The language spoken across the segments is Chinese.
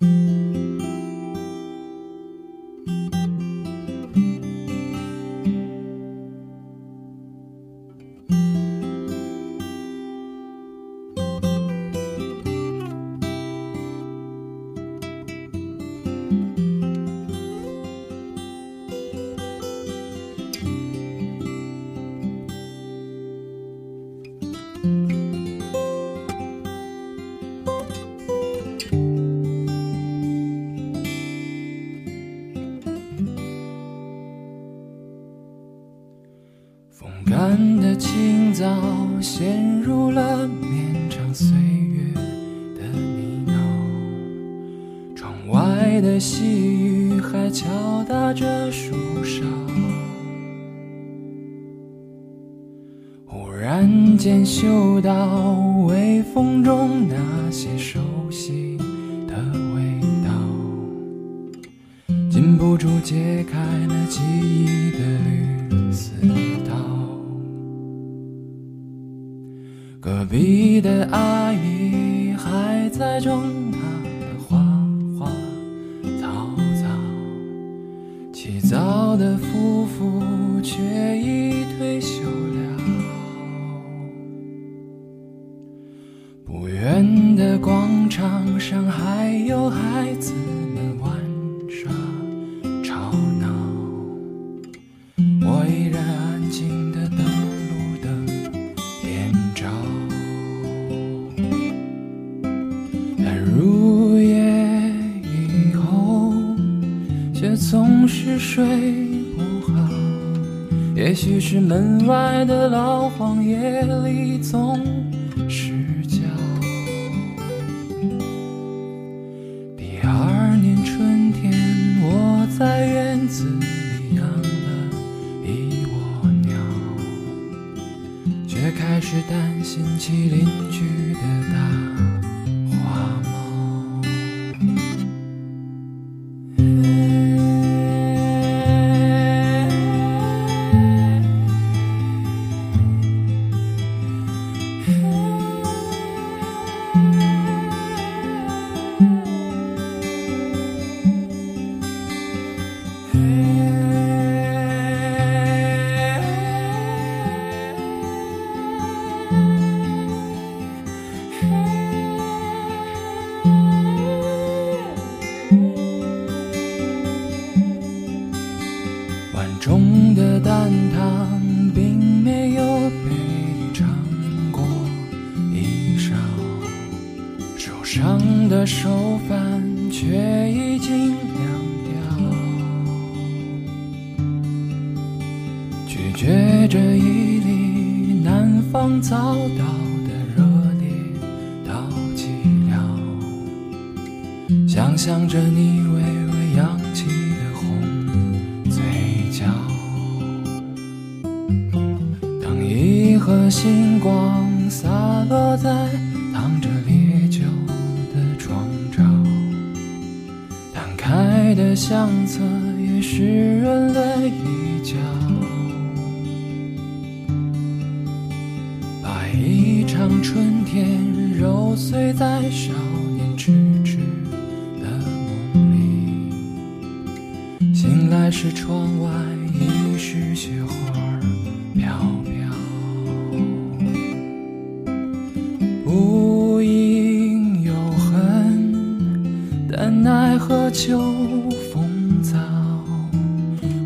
风们的清早陷入了绵长岁月的泥淖，窗外的细雨还敲打着树梢。忽然间嗅到微风中那些熟悉的味道，禁不住解开了记忆的绿丝隔壁的阿姨还在种她的花花草草，起早的夫妇却已退休了。不远的广场上还有孩子总是睡不好。也许是门外的老黄夜里总是叫。第二年春天，我在院子里养了一窝鸟。却开始担心起邻居的大中的蛋汤并没有被尝过一勺，手上的手饭却已经凉掉。咀嚼着一粒南方早稻的热烈到寂寥，想象着你和星光洒落在躺着烈酒的窗罩，摊开的相册也湿润了一角。把一场春天揉碎在少年痴痴的梦里，醒来时窗外秋风早，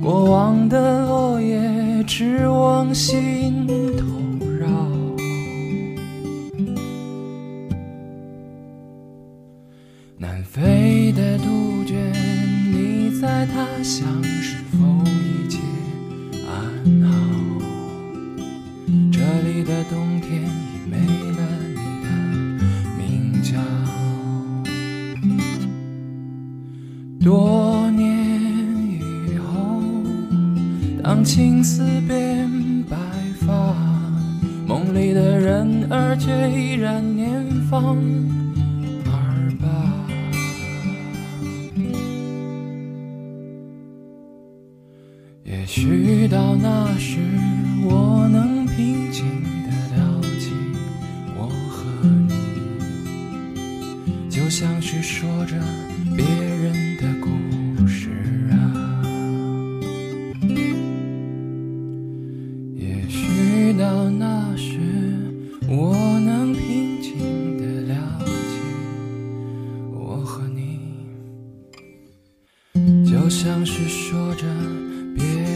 过往的落叶只往心头绕。南飞的杜鹃，你在他乡是否一切安好？这里的冬天已没了当青丝变白发，梦里的人儿却依然年方二八。也许到那时，我能平静地聊起我和你。就像是说着别人就像是说着别。